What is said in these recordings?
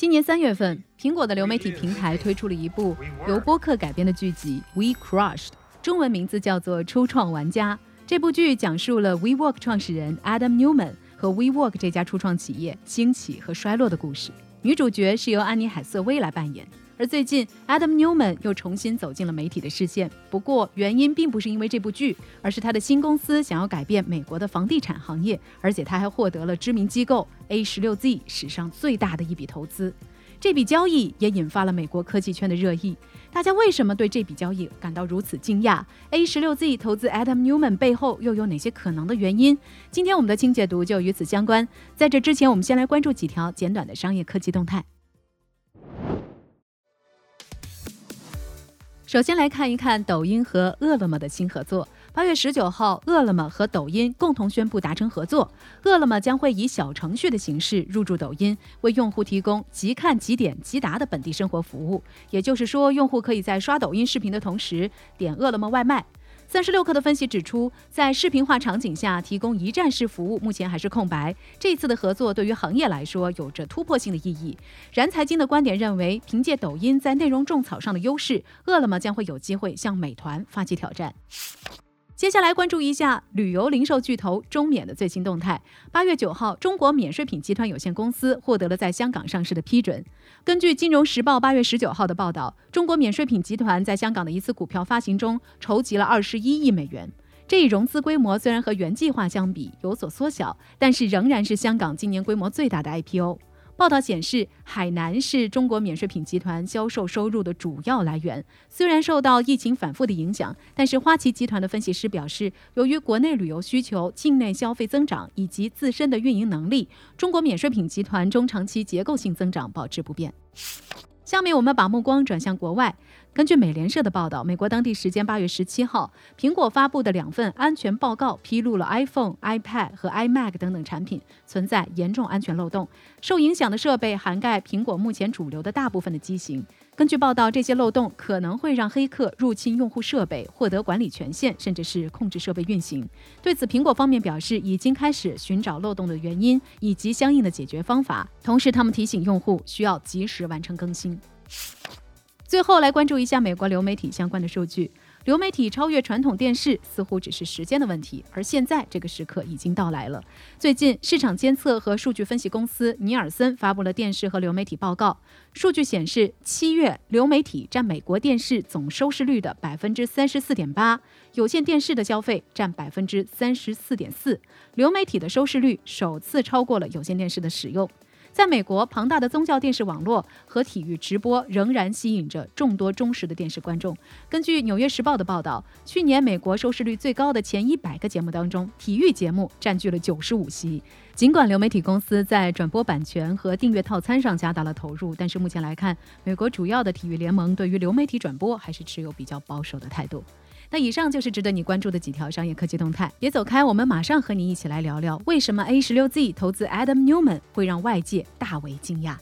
今年三月份，苹果的流媒体平台推出了一部由播客改编的剧集《We Crushed》，中文名字叫做《初创玩家》。这部剧讲述了 WeWork 创始人 Adam Newman 和 WeWork 这家初创企业兴起和衰落的故事。女主角是由安妮海瑟薇来扮演。而最近，Adam Newman 又重新走进了媒体的视线。不过，原因并不是因为这部剧，而是他的新公司想要改变美国的房地产行业，而且他还获得了知名机构 A 十六 Z 史上最大的一笔投资。这笔交易也引发了美国科技圈的热议。大家为什么对这笔交易感到如此惊讶？A 十六 Z 投资 Adam Newman 背后又有哪些可能的原因？今天我们的清解读就与此相关。在这之前，我们先来关注几条简短的商业科技动态。首先来看一看抖音和饿了么的新合作。八月十九号，饿了么和抖音共同宣布达成合作。饿了么将会以小程序的形式入驻抖音，为用户提供即看即点即达的本地生活服务。也就是说，用户可以在刷抖音视频的同时点饿了么外卖。三十六氪的分析指出，在视频化场景下提供一站式服务目前还是空白。这次的合作对于行业来说有着突破性的意义。然财经的观点认为，凭借抖音在内容种草上的优势，饿了么将会有机会向美团发起挑战。接下来关注一下旅游零售巨头中免的最新动态。八月九号，中国免税品集团有限公司获得了在香港上市的批准。根据《金融时报》八月十九号的报道，中国免税品集团在香港的一次股票发行中筹集了二十一亿美元。这一融资规模虽然和原计划相比有所缩小，但是仍然是香港今年规模最大的 IPO。报道显示，海南是中国免税品集团销售收入的主要来源。虽然受到疫情反复的影响，但是花旗集团的分析师表示，由于国内旅游需求、境内消费增长以及自身的运营能力，中国免税品集团中长期结构性增长保持不变。下面我们把目光转向国外。根据美联社的报道，美国当地时间八月十七号，苹果发布的两份安全报告披露了 iPhone、iPad 和 iMac 等等产品存在严重安全漏洞。受影响的设备涵盖苹果目前主流的大部分的机型。根据报道，这些漏洞可能会让黑客入侵用户设备，获得管理权限，甚至是控制设备运行。对此，苹果方面表示已经开始寻找漏洞的原因以及相应的解决方法。同时，他们提醒用户需要及时完成更新。最后来关注一下美国流媒体相关的数据。流媒体超越传统电视似乎只是时间的问题，而现在这个时刻已经到来了。最近，市场监测和数据分析公司尼尔森发布了电视和流媒体报告。数据显示，七月流媒体占美国电视总收视率的百分之三十四点八，有线电视的消费占百分之三十四点四，流媒体的收视率首次超过了有线电视的使用。在美国，庞大的宗教电视网络和体育直播仍然吸引着众多忠实的电视观众。根据《纽约时报》的报道，去年美国收视率最高的前一百个节目当中，体育节目占据了九十五席。尽管流媒体公司在转播版权和订阅套餐上加大了投入，但是目前来看，美国主要的体育联盟对于流媒体转播还是持有比较保守的态度。那以上就是值得你关注的几条商业科技动态，别走开，我们马上和你一起来聊聊，为什么 A 十六 Z 投资 Adam Newman 会让外界大为惊讶。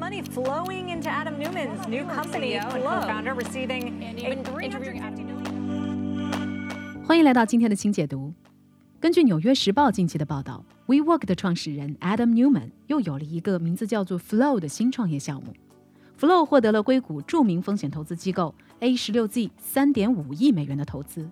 money flowing into Adam Newman's new company, co-founder receiving a 欢迎来到今天的轻解读。根据《纽约时报》近期的报道，WeWork 的创始人 Adam Newman 又有了一个名字叫做 Flow 的新创业项目。Flow 获得了硅谷著名风险投资机构 A 十六 Z 三点五亿美元的投资，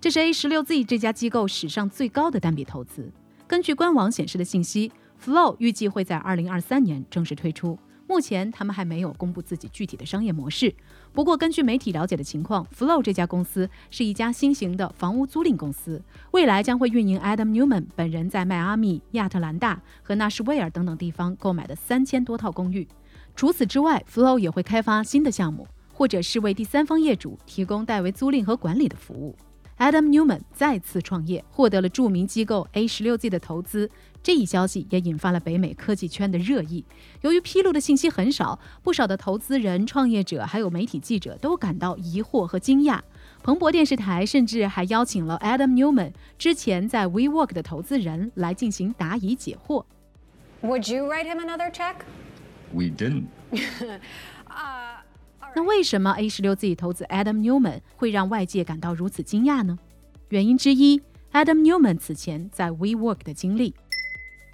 这是 A 十六 Z 这家机构史上最高的单笔投资。根据官网显示的信息，Flow 预计会在二零二三年正式推出。目前他们还没有公布自己具体的商业模式。不过，根据媒体了解的情况，Flow 这家公司是一家新型的房屋租赁公司，未来将会运营 Adam Newman 本人在迈阿密、亚特兰大和纳什维尔等等地方购买的三千多套公寓。除此之外，Flow 也会开发新的项目，或者是为第三方业主提供代为租赁和管理的服务。Adam Newman 再次创业，获得了著名机构 A 十六 Z 的投资。这一消息也引发了北美科技圈的热议。由于披露的信息很少，不少的投资人、创业者还有媒体记者都感到疑惑和惊讶。彭博电视台甚至还邀请了 Adam Newman 之前在 WeWork 的投资人来进行答疑解惑。Would you write him another check? We didn't. 那为什么 A 十六自己投资 Adam Newman 会让外界感到如此惊讶呢？原因之一，Adam Newman 此前在 WeWork 的经历。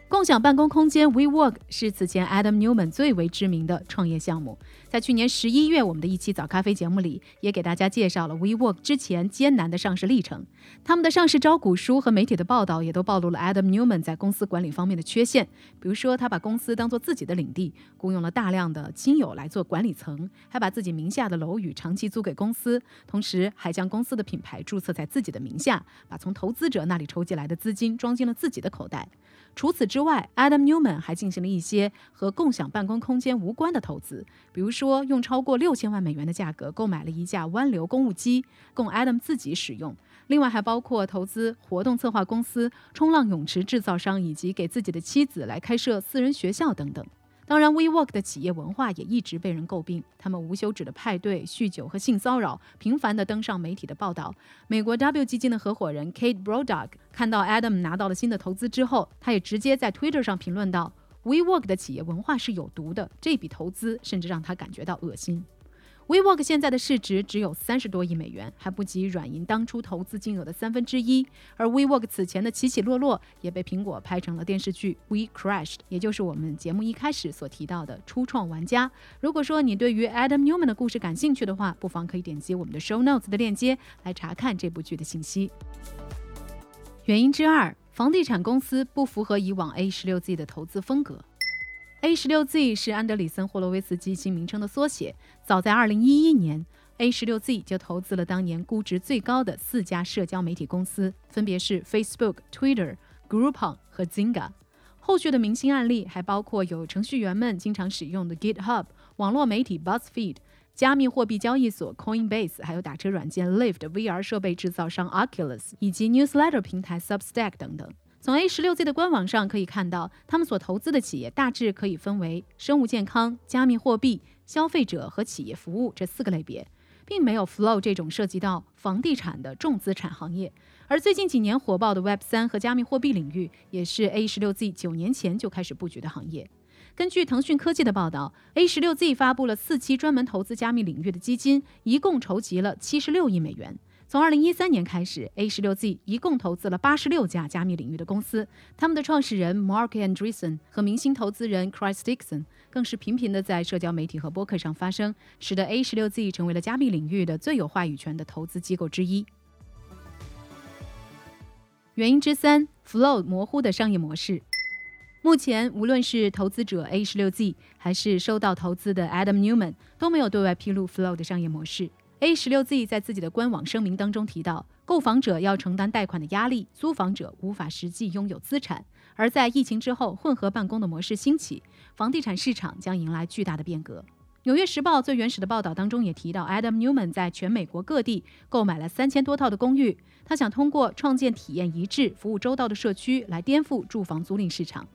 共享办公空间 WeWork 是此前 Adam Newman 最为知名的创业项目。在去年十一月，我们的一期早咖啡节目里，也给大家介绍了 WeWork 之前艰难的上市历程。他们的上市招股书和媒体的报道也都暴露了 Adam Newman 在公司管理方面的缺陷，比如说他把公司当做自己的领地，雇佣了大量的亲友来做管理层，还把自己名下的楼宇长期租给公司，同时还将公司的品牌注册在自己的名下，把从投资者那里筹集来的资金装进了自己的口袋。除此之外，Adam Newman 还进行了一些和共享办公空间无关的投资，比如说用超过六千万美元的价格购买了一架湾流公务机，供 Adam 自己使用。另外还包括投资活动策划公司、冲浪泳池制造商，以及给自己的妻子来开设私人学校等等。当然，WeWork 的企业文化也一直被人诟病，他们无休止的派对、酗酒和性骚扰频繁地登上媒体的报道。美国 W 基金的合伙人 Kate Brodog 看到 Adam 拿到了新的投资之后，他也直接在 Twitter 上评论道：“WeWork 的企业文化是有毒的，这笔投资甚至让他感觉到恶心。” WeWork 现在的市值只有三十多亿美元，还不及软银当初投资金额的三分之一。而 WeWork 此前的起起落落也被苹果拍成了电视剧《We Crashed》，也就是我们节目一开始所提到的初创玩家。如果说你对于 Adam Newman 的故事感兴趣的话，不妨可以点击我们的 Show Notes 的链接来查看这部剧的信息。原因之二，房地产公司不符合以往 A 十六 Z 的投资风格。A 十六 Z 是安德里森·霍洛维茨基金名称的缩写。早在2011年，A 十六 Z 就投资了当年估值最高的四家社交媒体公司，分别是 Facebook、Twitter、Groupon 和 Zynga。后续的明星案例还包括有程序员们经常使用的 GitHub、网络媒体 BuzzFeed、加密货币交易所 Coinbase，还有打车软件 Lyft、VR 设备制造商 Oculus 以及 Newsletter 平台 Substack 等等。从 A 十六 Z 的官网上可以看到，他们所投资的企业大致可以分为生物健康、加密货币、消费者和企业服务这四个类别，并没有 Flow 这种涉及到房地产的重资产行业。而最近几年火爆的 Web 三和加密货币领域，也是 A 十六 Z 九年前就开始布局的行业。根据腾讯科技的报道，A 十六 Z 发布了四期专门投资加密领域的基金，一共筹集了七十六亿美元。从二零一三年开始，A 十六 Z 一共投资了八十六家加密领域的公司。他们的创始人 Mark Andreessen 和明星投资人 Chris Dixon 更是频频的在社交媒体和播客上发声，使得 A 十六 Z 成为了加密领域的最有话语权的投资机构之一。原因之三：Flow 模糊的商业模式。目前，无论是投资者 A 十六 Z 还是收到投资的 Adam Newman，都没有对外披露 Flow 的商业模式。A 十六 Z 在自己的官网声明当中提到，购房者要承担贷款的压力，租房者无法实际拥有资产。而在疫情之后，混合办公的模式兴起，房地产市场将迎来巨大的变革。纽约时报最原始的报道当中也提到，Adam Newman 在全美国各地购买了三千多套的公寓，他想通过创建体验一致、服务周到的社区来颠覆住房租赁市场。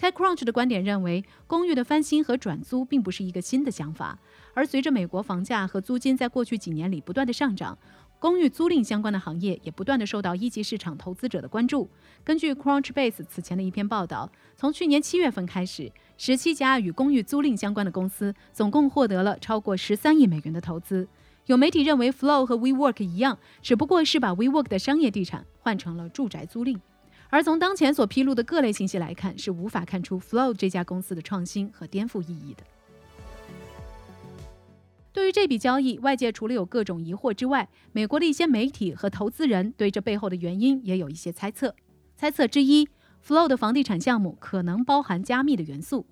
TechCrunch 的观点认为，公寓的翻新和转租并不是一个新的想法，而随着美国房价和租金在过去几年里不断的上涨，公寓租赁相关的行业也不断的受到一级市场投资者的关注。根据 Crunchbase 此前的一篇报道，从去年七月份开始，十七家与公寓租赁相关的公司总共获得了超过十三亿美元的投资。有媒体认为，Flow 和 WeWork 一样，只不过是把 WeWork 的商业地产换成了住宅租赁。而从当前所披露的各类信息来看，是无法看出 Flow 这家公司的创新和颠覆意义的。对于这笔交易，外界除了有各种疑惑之外，美国的一些媒体和投资人对这背后的原因也有一些猜测。猜测之一，Flow 的房地产项目可能包含加密的元素。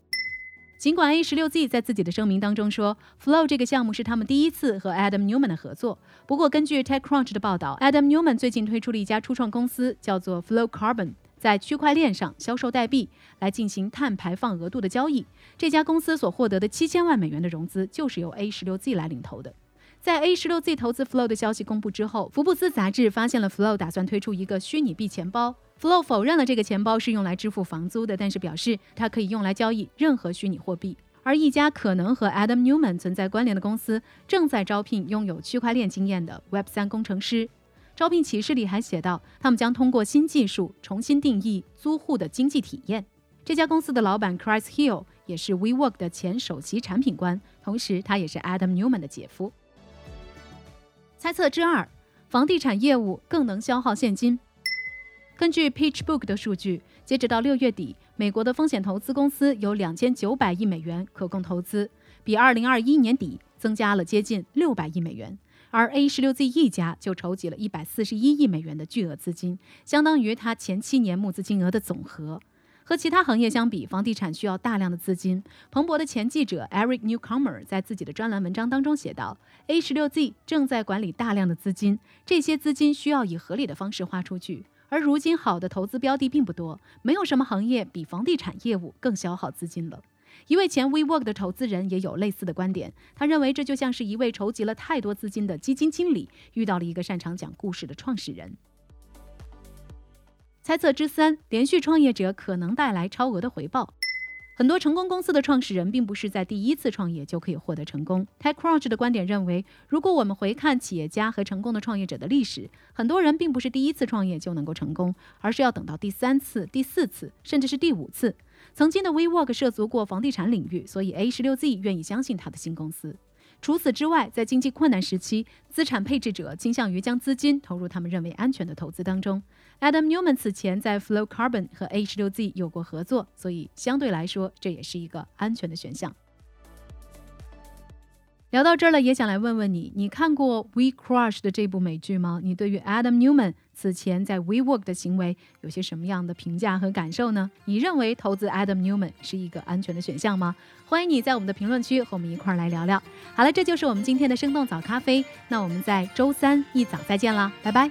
尽管 A 十六 Z 在自己的声明当中说，Flow 这个项目是他们第一次和 Adam Newman 的合作。不过，根据 TechCrunch 的报道，Adam Newman 最近推出了一家初创公司，叫做 Flow Carbon，在区块链上销售代币来进行碳排放额度的交易。这家公司所获得的七千万美元的融资，就是由 A 十六 Z 来领投的。在 A 十六 Z 投资 Flow 的消息公布之后，福布斯杂志发现了 Flow 打算推出一个虚拟币钱包。Flow 否认了这个钱包是用来支付房租的，但是表示它可以用来交易任何虚拟货币。而一家可能和 Adam Newman 存在关联的公司正在招聘拥有区块链经验的 Web 三工程师。招聘启事里还写道，他们将通过新技术重新定义租户的经济体验。这家公司的老板 Chris Hill 也是 WeWork 的前首席产品官，同时他也是 Adam Newman 的姐夫。猜测之二：房地产业务更能消耗现金。根据 PitchBook 的数据，截止到六月底，美国的风险投资公司有两千九百亿美元可供投资，比二零二一年底增加了接近六百亿美元。而 A 十六 Z 一家就筹集了一百四十一亿美元的巨额资金，相当于它前七年募资金额的总和。和其他行业相比，房地产需要大量的资金。彭博的前记者 Eric Newcomer 在自己的专栏文章当中写道：“A 十六 Z 正在管理大量的资金，这些资金需要以合理的方式花出去。而如今好的投资标的并不多，没有什么行业比房地产业务更消耗资金了。”一位前 WeWork 的投资人也有类似的观点，他认为这就像是一位筹集了太多资金的基金经理遇到了一个擅长讲故事的创始人。猜测之三：连续创业者可能带来超额的回报。很多成功公司的创始人并不是在第一次创业就可以获得成功。TechCrunch 的观点认为，如果我们回看企业家和成功的创业者的历史，很多人并不是第一次创业就能够成功，而是要等到第三次、第四次，甚至是第五次。曾经的 WeWork 涉足过房地产领域，所以 A 十六 Z 愿意相信他的新公司。除此之外，在经济困难时期，资产配置者倾向于将资金投入他们认为安全的投资当中。Adam Newman 此前在 Flow Carbon 和 A 十六 Z 有过合作，所以相对来说，这也是一个安全的选项。聊到这儿了，也想来问问你，你看过《We Crush》的这部美剧吗？你对于 Adam Newman 此前在 WeWork 的行为有些什么样的评价和感受呢？你认为投资 Adam Newman 是一个安全的选项吗？欢迎你在我们的评论区和我们一块儿来聊聊。好了，这就是我们今天的生动早咖啡，那我们在周三一早再见啦，拜拜。